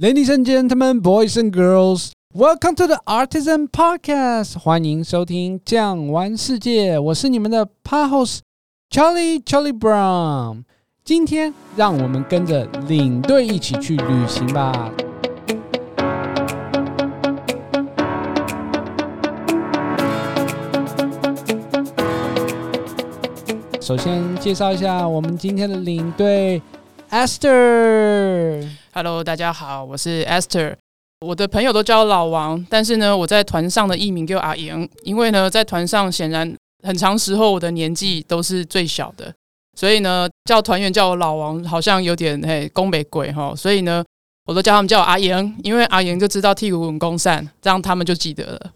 Ladies and gentlemen, boys and girls, welcome to the Artisan Podcast。欢迎收听酱玩世界，我是你们的 Pod host Charlie Charlie Brown。今天让我们跟着领队一起去旅行吧。首先介绍一下我们今天的领队 Esther。Hello，大家好，我是 Esther。我的朋友都叫我老王，但是呢，我在团上的艺名叫阿莹，因为呢，在团上显然很长时候我的年纪都是最小的，所以呢，叫团员叫我老王好像有点嘿宫北鬼哈，所以呢，我都叫他们叫我阿莹，因为阿莹就知道剔骨稳公散，这样他们就记得了。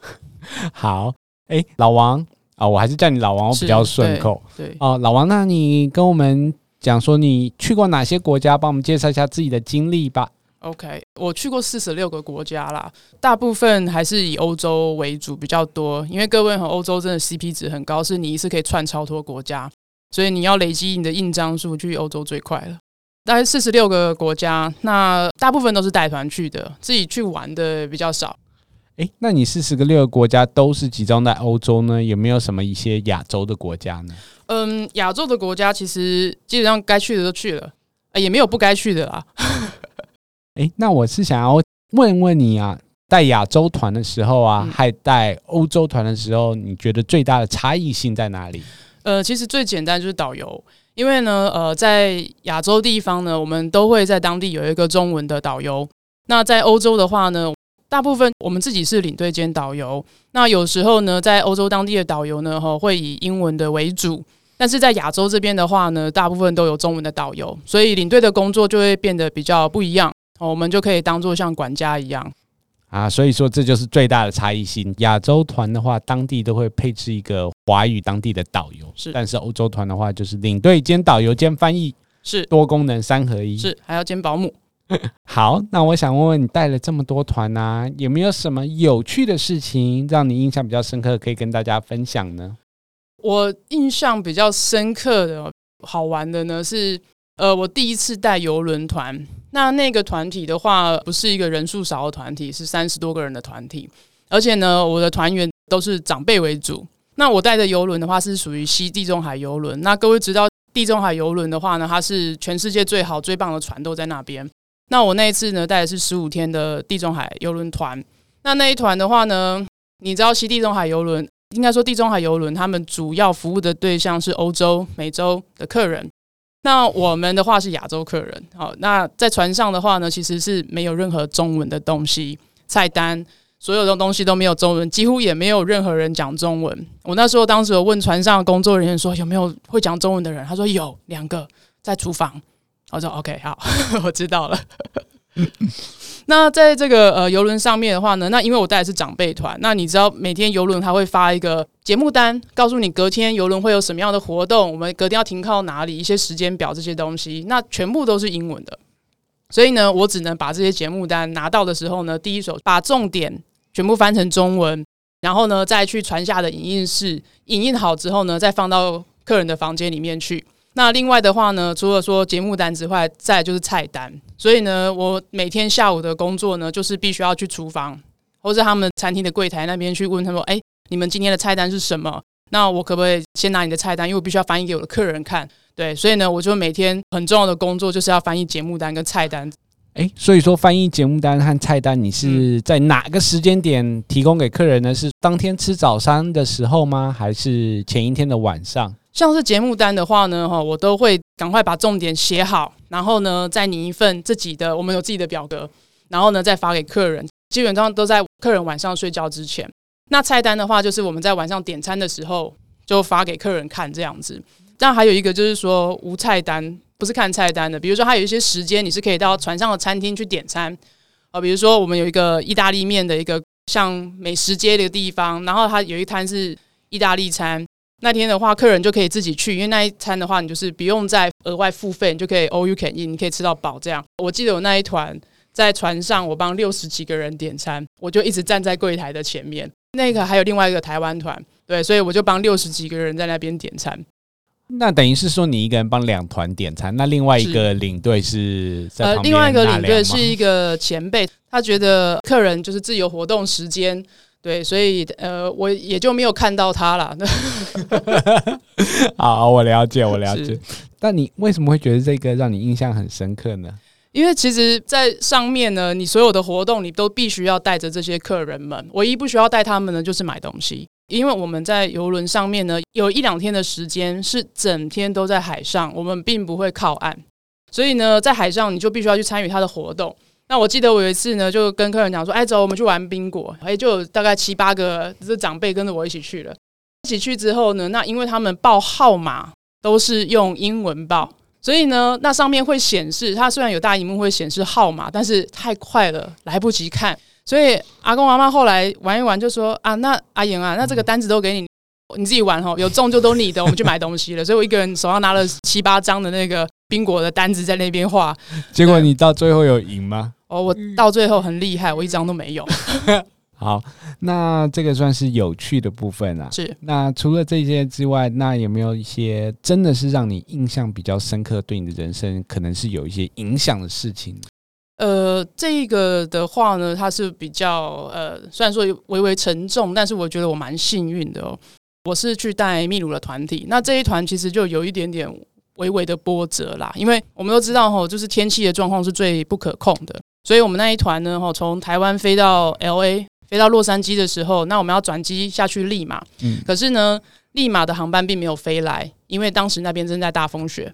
好，哎、欸，老王啊、哦，我还是叫你老王，我比较顺口。对，对哦，老王，那你跟我们。讲说你去过哪些国家，帮我们介绍一下自己的经历吧。OK，我去过四十六个国家啦，大部分还是以欧洲为主比较多，因为各位和欧洲真的 CP 值很高，是你一次可以串超多国家，所以你要累积你的印章数去欧洲最快了。大概四十六个国家，那大部分都是带团去的，自己去玩的比较少。诶，那你四十个六个国家都是集中在欧洲呢？有没有什么一些亚洲的国家呢？嗯，亚洲的国家其实基本上该去的都去了，也没有不该去的啦。诶，那我是想要问问你啊，带亚洲团的时候啊，还带欧洲团的时候，你觉得最大的差异性在哪里？呃，其实最简单就是导游，因为呢，呃，在亚洲地方呢，我们都会在当地有一个中文的导游。那在欧洲的话呢，大部分我们自己是领队兼导游，那有时候呢，在欧洲当地的导游呢，哈，会以英文的为主，但是在亚洲这边的话呢，大部分都有中文的导游，所以领队的工作就会变得比较不一样，我们就可以当做像管家一样啊，所以说这就是最大的差异性。亚洲团的话，当地都会配置一个华语当地的导游，是，但是欧洲团的话，就是领队兼导游兼翻译，是多功能三合一，是还要兼保姆。好，那我想问问你带了这么多团啊，有没有什么有趣的事情让你印象比较深刻，可以跟大家分享呢？我印象比较深刻的好玩的呢是，呃，我第一次带游轮团，那那个团体的话，不是一个人数少的团体，是三十多个人的团体，而且呢，我的团员都是长辈为主。那我带的游轮的话是属于西地中海游轮，那各位知道地中海游轮的话呢，它是全世界最好最棒的船都在那边。那我那一次呢，带的是十五天的地中海邮轮团。那那一团的话呢，你知道西地中海邮轮，应该说地中海邮轮，他们主要服务的对象是欧洲、美洲的客人。那我们的话是亚洲客人。好，那在船上的话呢，其实是没有任何中文的东西，菜单所有的东西都没有中文，几乎也没有任何人讲中文。我那时候当时有问船上的工作人员说，有没有会讲中文的人，他说有两个在厨房。我说 OK，好，我知道了。那在这个呃游轮上面的话呢，那因为我带的是长辈团，那你知道每天游轮它会发一个节目单，告诉你隔天游轮会有什么样的活动，我们隔天要停靠哪里，一些时间表这些东西，那全部都是英文的。所以呢，我只能把这些节目单拿到的时候呢，第一手把重点全部翻成中文，然后呢再去船下的影印室影印好之后呢，再放到客人的房间里面去。那另外的话呢，除了说节目单之外，再就是菜单。所以呢，我每天下午的工作呢，就是必须要去厨房，或者他们餐厅的柜台那边去问他们说：“哎，你们今天的菜单是什么？那我可不可以先拿你的菜单？因为我必须要翻译给我的客人看。”对，所以呢，我就每天很重要的工作就是要翻译节目单跟菜单。哎，所以说翻译节目单和菜单，你是在哪个时间点提供给客人呢？是当天吃早餐的时候吗？还是前一天的晚上？像是节目单的话呢，哈，我都会赶快把重点写好，然后呢，再拟一份自己的，我们有自己的表格，然后呢，再发给客人。基本上都在客人晚上睡觉之前。那菜单的话，就是我们在晚上点餐的时候就发给客人看这样子。但还有一个就是说无菜单，不是看菜单的。比如说，它有一些时间你是可以到船上的餐厅去点餐啊，比如说我们有一个意大利面的一个像美食街的一个地方，然后它有一摊是意大利餐。那天的话，客人就可以自己去，因为那一餐的话，你就是不用再额外付费，你就可以 all you can eat，你可以吃到饱。这样，我记得我那一团在船上，我帮六十几个人点餐，我就一直站在柜台的前面。那个还有另外一个台湾团，对，所以我就帮六十几个人在那边点餐。那等于是说你一个人帮两团点餐，那另外一个领队是呃，另外一个领队是一个前辈，他觉得客人就是自由活动时间，对，所以呃，我也就没有看到他了。好，我了解，我了解。但你为什么会觉得这个让你印象很深刻呢？因为其实，在上面呢，你所有的活动你都必须要带着这些客人们，唯一不需要带他们呢，就是买东西。因为我们在邮轮上面呢，有一两天的时间是整天都在海上，我们并不会靠岸，所以呢，在海上你就必须要去参与他的活动。那我记得我有一次呢，就跟客人讲说：“哎，走，我们去玩宾果。”哎，就有大概七八个这长辈跟着我一起去了。一起去之后呢，那因为他们报号码都是用英文报。所以呢，那上面会显示，它虽然有大荧幕会显示号码，但是太快了，来不及看。所以阿公阿妈后来玩一玩，就说啊，那阿莹啊，那这个单子都给你，你自己玩哦，有中就都你的，我们去买东西了。所以我一个人手上拿了七八张的那个宾果的单子在那边画。结果你到最后有赢吗？哦，我到最后很厉害，我一张都没有。好，那这个算是有趣的部分啊。是。那除了这些之外，那有没有一些真的是让你印象比较深刻，对你的人生可能是有一些影响的事情？呃，这个的话呢，它是比较呃，虽然说微微沉重，但是我觉得我蛮幸运的哦。我是去带秘鲁的团体，那这一团其实就有一点点微微的波折啦，因为我们都知道吼，就是天气的状况是最不可控的，所以我们那一团呢，吼，从台湾飞到 LA。飞到洛杉矶的时候，那我们要转机下去利马。嗯，可是呢，利马的航班并没有飞来，因为当时那边正在大风雪，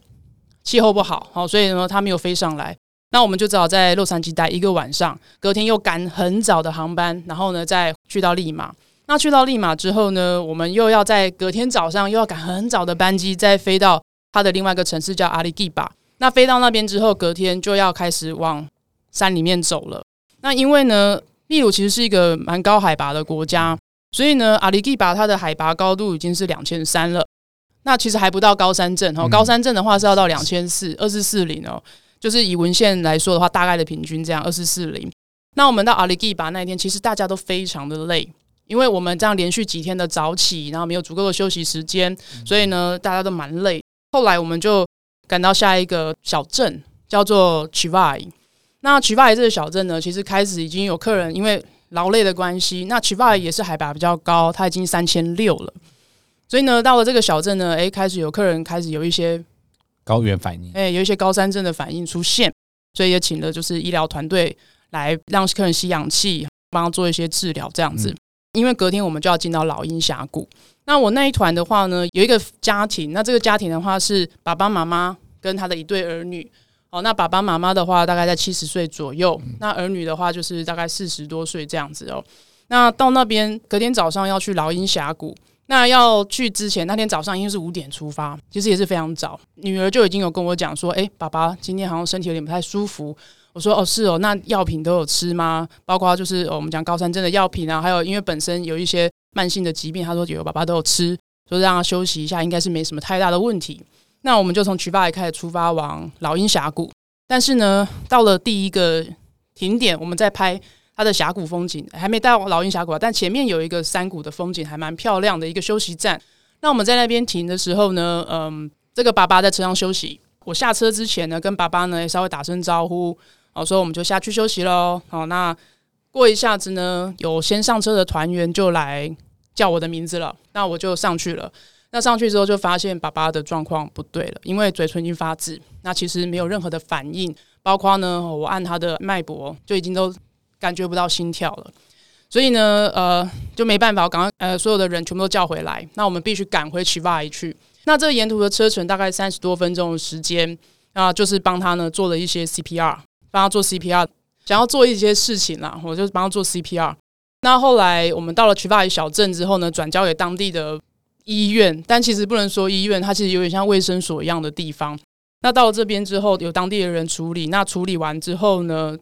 气候不好，好，所以呢，他没有飞上来。那我们就只好在洛杉矶待一个晚上，隔天又赶很早的航班，然后呢，再去到利马。那去到利马之后呢，我们又要在隔天早上又要赶很早的班机，再飞到它的另外一个城市叫阿里基巴。那飞到那边之后，隔天就要开始往山里面走了。那因为呢，秘鲁其实是一个蛮高海拔的国家，所以呢，阿里基巴它的海拔高度已经是两千三了。那其实还不到高山镇哦，高山镇的话是要到两千四，二四四零哦，就是以文献来说的话，大概的平均这样二四四零。那我们到阿里吉巴那一天，其实大家都非常的累，因为我们这样连续几天的早起，然后没有足够的休息时间，所以呢，大家都蛮累。后来我们就赶到下一个小镇，叫做 Chivai。那曲发这个小镇呢，其实开始已经有客人因为劳累的关系，那曲发也是海拔比较高，它已经三千六了，所以呢，到了这个小镇呢，诶，开始有客人开始有一些高原反应，诶，有一些高山症的反应出现，所以也请了就是医疗团队来让客人吸氧气，帮他做一些治疗这样子。嗯、因为隔天我们就要进到老鹰峡谷，那我那一团的话呢，有一个家庭，那这个家庭的话是爸爸妈妈跟他的一对儿女。哦，那爸爸妈妈的话大概在七十岁左右，那儿女的话就是大概四十多岁这样子哦。那到那边隔天早上要去老鹰峡谷，那要去之前那天早上应该是五点出发，其实也是非常早。女儿就已经有跟我讲说，诶，爸爸今天好像身体有点不太舒服。我说，哦，是哦，那药品都有吃吗？包括就是我们讲高山症的药品啊，还有因为本身有一些慢性的疾病，他说有爸爸都有吃，说让他休息一下，应该是没什么太大的问题。那我们就从曲发开始出发往老鹰峡谷，但是呢，到了第一个停点，我们在拍它的峡谷风景，还没到老鹰峡谷，但前面有一个山谷的风景还蛮漂亮的一个休息站。那我们在那边停的时候呢，嗯，这个爸爸在车上休息。我下车之前呢，跟爸爸呢稍微打声招呼，然后说我们就下去休息喽。好，那过一下子呢，有先上车的团员就来叫我的名字了，那我就上去了。那上去之后就发现爸爸的状况不对了，因为嘴唇已经发紫，那其实没有任何的反应，包括呢，我按他的脉搏就已经都感觉不到心跳了，所以呢，呃，就没办法，我赶快呃所有的人全部都叫回来，那我们必须赶回曲发去。那这沿途的车程大概三十多分钟的时间，啊，就是帮他呢做了一些 CPR，帮他做 CPR，想要做一些事情啦，我就帮他做 CPR。那后来我们到了曲发小镇之后呢，转交给当地的。医院，但其实不能说医院，它其实有点像卫生所一样的地方。那到了这边之后，有当地的人处理。那处理完之后呢，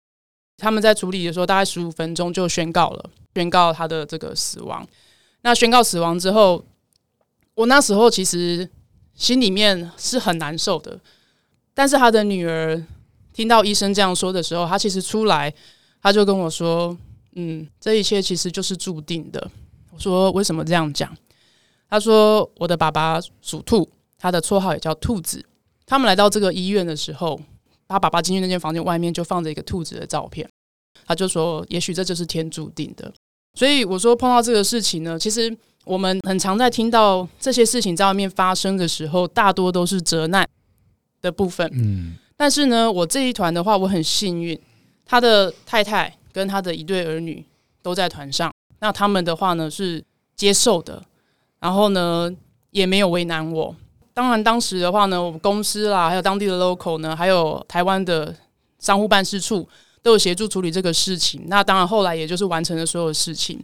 他们在处理的时候，大概十五分钟就宣告了，宣告他的这个死亡。那宣告死亡之后，我那时候其实心里面是很难受的。但是他的女儿听到医生这样说的时候，他其实出来，他就跟我说：“嗯，这一切其实就是注定的。”我说：“为什么这样讲？”他说：“我的爸爸属兔，他他的绰号也叫兔子。他们来到这个医院的时候，他爸爸进去那间房间外面就放着一个兔子的照片，他就说：“也许这就是天注定的。”所以我说碰到这个事情呢，其实我们很常在听到这些事情在外面发生的时候，大多都是责难的部分。嗯，但是呢，我这一团的话，我很幸运，他的太太跟他的一对儿女都在团上，那他们的话呢是接受的，然后呢也没有为难我。当然，当时的话呢，我们公司啦，还有当地的 local 呢，还有台湾的商务办事处。都有协助处理这个事情，那当然后来也就是完成了所有事情。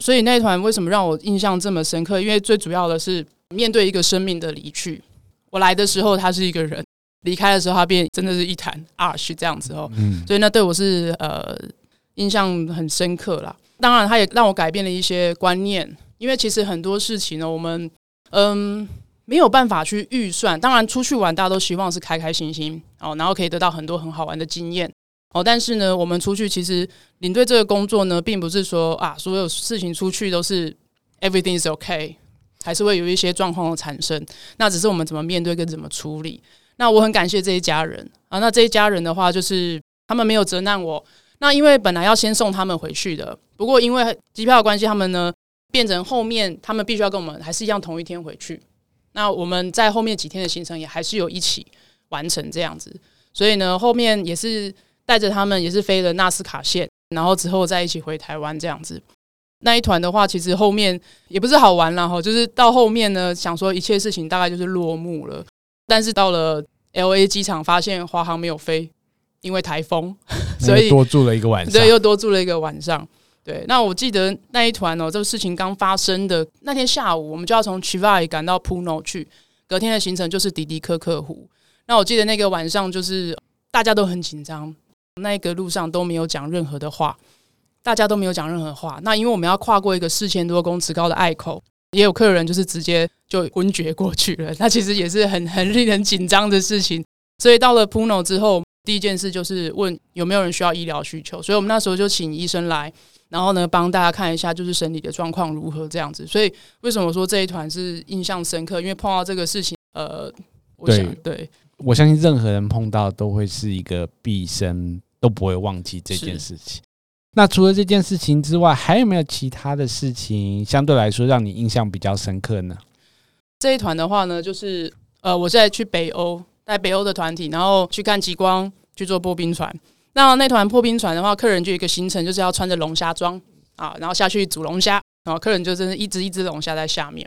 所以那一团为什么让我印象这么深刻？因为最主要的是面对一个生命的离去。我来的时候他是一个人，离开的时候他变真的是一坛 ash 这样子哦。嗯，所以那对我是呃印象很深刻啦。当然，他也让我改变了一些观念，因为其实很多事情呢，我们嗯没有办法去预算。当然出去玩，大家都希望是开开心心哦，然后可以得到很多很好玩的经验。哦，但是呢，我们出去其实领队这个工作呢，并不是说啊，所有事情出去都是 everything is okay，还是会有一些状况的产生。那只是我们怎么面对跟怎么处理。那我很感谢这一家人啊，那这一家人的话，就是他们没有责难我。那因为本来要先送他们回去的，不过因为机票的关系，他们呢变成后面他们必须要跟我们还是一样同一天回去。那我们在后面几天的行程也还是有一起完成这样子。所以呢，后面也是。带着他们也是飞了纳斯卡线，然后之后再一起回台湾这样子。那一团的话，其实后面也不是好玩了哈，就是到后面呢，想说一切事情大概就是落幕了。但是到了 LA 机场，发现华航没有飞，因为台风，所以多住了一个晚上。对，又多住了一个晚上。对，那我记得那一团哦，这个事情刚发生的那天下午，我们就要从 Chivay 赶到 Puno 去，隔天的行程就是迪迪科克湖。那我记得那个晚上就是大家都很紧张。那一个路上都没有讲任何的话，大家都没有讲任何话。那因为我们要跨过一个四千多公尺高的隘口，也有客人就是直接就昏厥过去了。那其实也是很很令人紧张的事情。所以到了 Puno 之后，第一件事就是问有没有人需要医疗需求。所以我们那时候就请医生来，然后呢帮大家看一下就是身体的状况如何这样子。所以为什么说这一团是印象深刻？因为碰到这个事情，呃，我想对，对我相信任何人碰到都会是一个毕生。都不会忘记这件事情。那除了这件事情之外，还有没有其他的事情相对来说让你印象比较深刻呢？这一团的话呢，就是呃，我现在去北欧带北欧的团体，然后去看极光，去坐波冰船。那那团破冰船的话，客人就一个行程，就是要穿着龙虾装啊，然后下去煮龙虾，然后客人就真的一只一只龙虾在下面。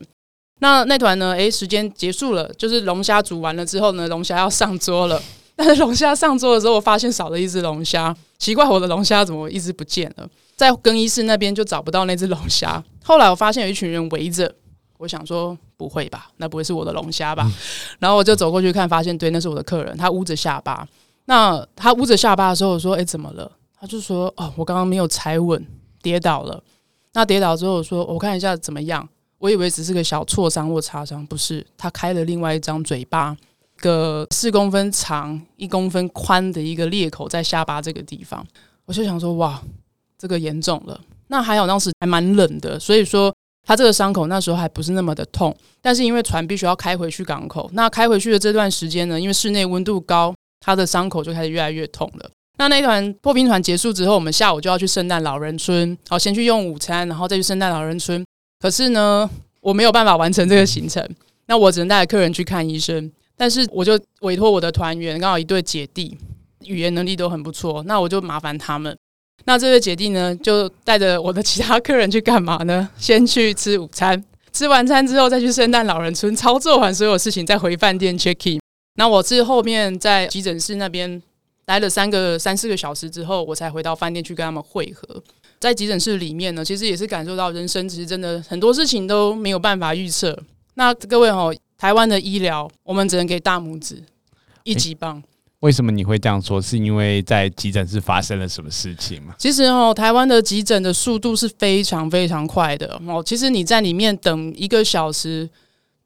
那那团呢，诶，时间结束了，就是龙虾煮完了之后呢，龙虾要上桌了。但是龙虾上桌的时候，我发现少了一只龙虾，奇怪，我的龙虾怎么一直不见了？在更衣室那边就找不到那只龙虾。后来我发现有一群人围着，我想说不会吧，那不会是我的龙虾吧？然后我就走过去看，发现对，那是我的客人，他捂着下巴。那他捂着下巴的时候，我说：“诶，怎么了？”他就说：“哦，我刚刚没有踩稳，跌倒了。那跌倒之后，我说我看一下怎么样？我以为只是个小挫伤或擦伤，不是，他开了另外一张嘴巴。”个四公分长、一公分宽的一个裂口在下巴这个地方，我就想说，哇，这个严重了。那还好当时还蛮冷的，所以说他这个伤口那时候还不是那么的痛。但是因为船必须要开回去港口，那开回去的这段时间呢，因为室内温度高，他的伤口就开始越来越痛了。那那一团破冰船结束之后，我们下午就要去圣诞老人村，好，先去用午餐，然后再去圣诞老人村。可是呢，我没有办法完成这个行程，那我只能带着客人去看医生。但是我就委托我的团员，刚好一对姐弟，语言能力都很不错，那我就麻烦他们。那这对姐弟呢，就带着我的其他客人去干嘛呢？先去吃午餐，吃完餐之后再去圣诞老人村操作完所有事情，再回饭店 check in。那我是后面在急诊室那边待了三个三四个小时之后，我才回到饭店去跟他们会合。在急诊室里面呢，其实也是感受到人生其实真的很多事情都没有办法预测。那各位哈。台湾的医疗，我们只能给大拇指，一级棒。为什么你会这样说？是因为在急诊室发生了什么事情吗？其实哦，台湾的急诊的速度是非常非常快的哦。其实你在里面等一个小时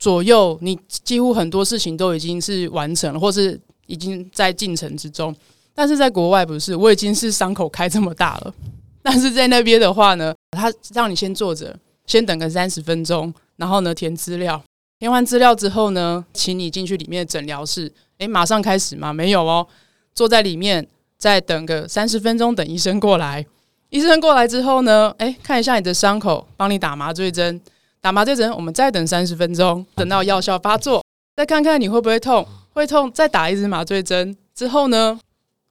左右，你几乎很多事情都已经是完成了，或是已经在进程之中。但是在国外不是，我已经是伤口开这么大了，但是在那边的话呢，他让你先坐着，先等个三十分钟，然后呢填资料。填完资料之后呢，请你进去里面诊疗室。诶，马上开始吗？没有哦，坐在里面再等个三十分钟，等医生过来。医生过来之后呢，诶，看一下你的伤口，帮你打麻醉针。打麻醉针，我们再等三十分钟，等到药效发作，再看看你会不会痛。会痛，再打一支麻醉针之后呢，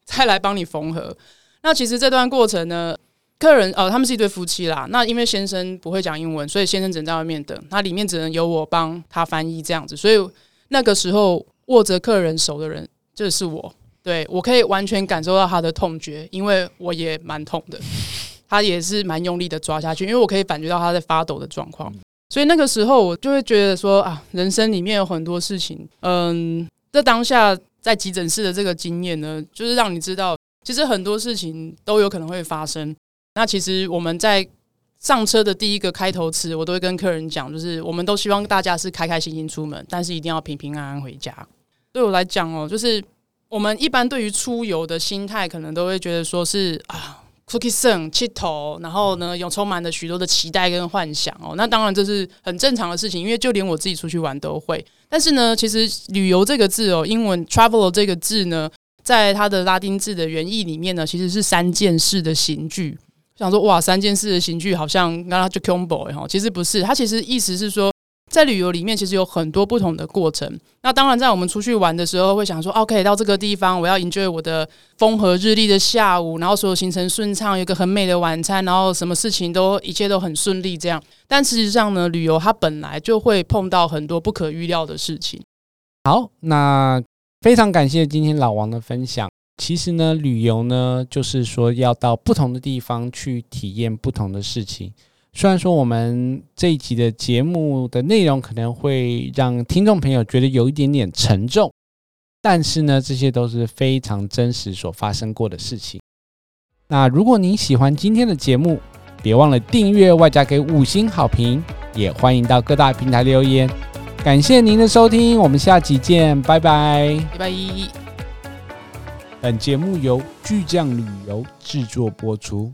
再来帮你缝合。那其实这段过程呢，客人哦，他们是一对夫妻啦。那因为先生不会讲英文，所以先生只能在外面等。那里面只能由我帮他翻译这样子。所以那个时候握着客人手的人就是我，对，我可以完全感受到他的痛觉，因为我也蛮痛的。他也是蛮用力的抓下去，因为我可以感觉到他在发抖的状况。所以那个时候我就会觉得说啊，人生里面有很多事情，嗯。这当下在急诊室的这个经验呢，就是让你知道，其实很多事情都有可能会发生。那其实我们在上车的第一个开头词，我都会跟客人讲，就是我们都希望大家是开开心心出门，但是一定要平平安安回家。对我来讲哦，就是我们一般对于出游的心态，可能都会觉得说是啊。Cookie 生气头，然后呢，有充满了许多的期待跟幻想哦。那当然这是很正常的事情，因为就连我自己出去玩都会。但是呢，其实旅游这个字哦，英文 travel 这个字呢，在它的拉丁字的原意里面呢，其实是三件事的刑具。想说哇，三件事的刑具好像刚刚就 combo 哈，其实不是，它其实意思是说。在旅游里面，其实有很多不同的过程。那当然，在我们出去玩的时候，会想说，OK，到这个地方，我要 enjoy 我的风和日丽的下午，然后所有行程顺畅，有一个很美的晚餐，然后什么事情都一切都很顺利这样。但事实上呢，旅游它本来就会碰到很多不可预料的事情。好，那非常感谢今天老王的分享。其实呢，旅游呢，就是说要到不同的地方去体验不同的事情。虽然说我们这一集的节目的内容可能会让听众朋友觉得有一点点沉重，但是呢，这些都是非常真实所发生过的事情。那如果您喜欢今天的节目，别忘了订阅外加给五星好评，也欢迎到各大平台留言。感谢您的收听，我们下集见，拜拜，拜拜。本节目由巨匠旅游制作播出。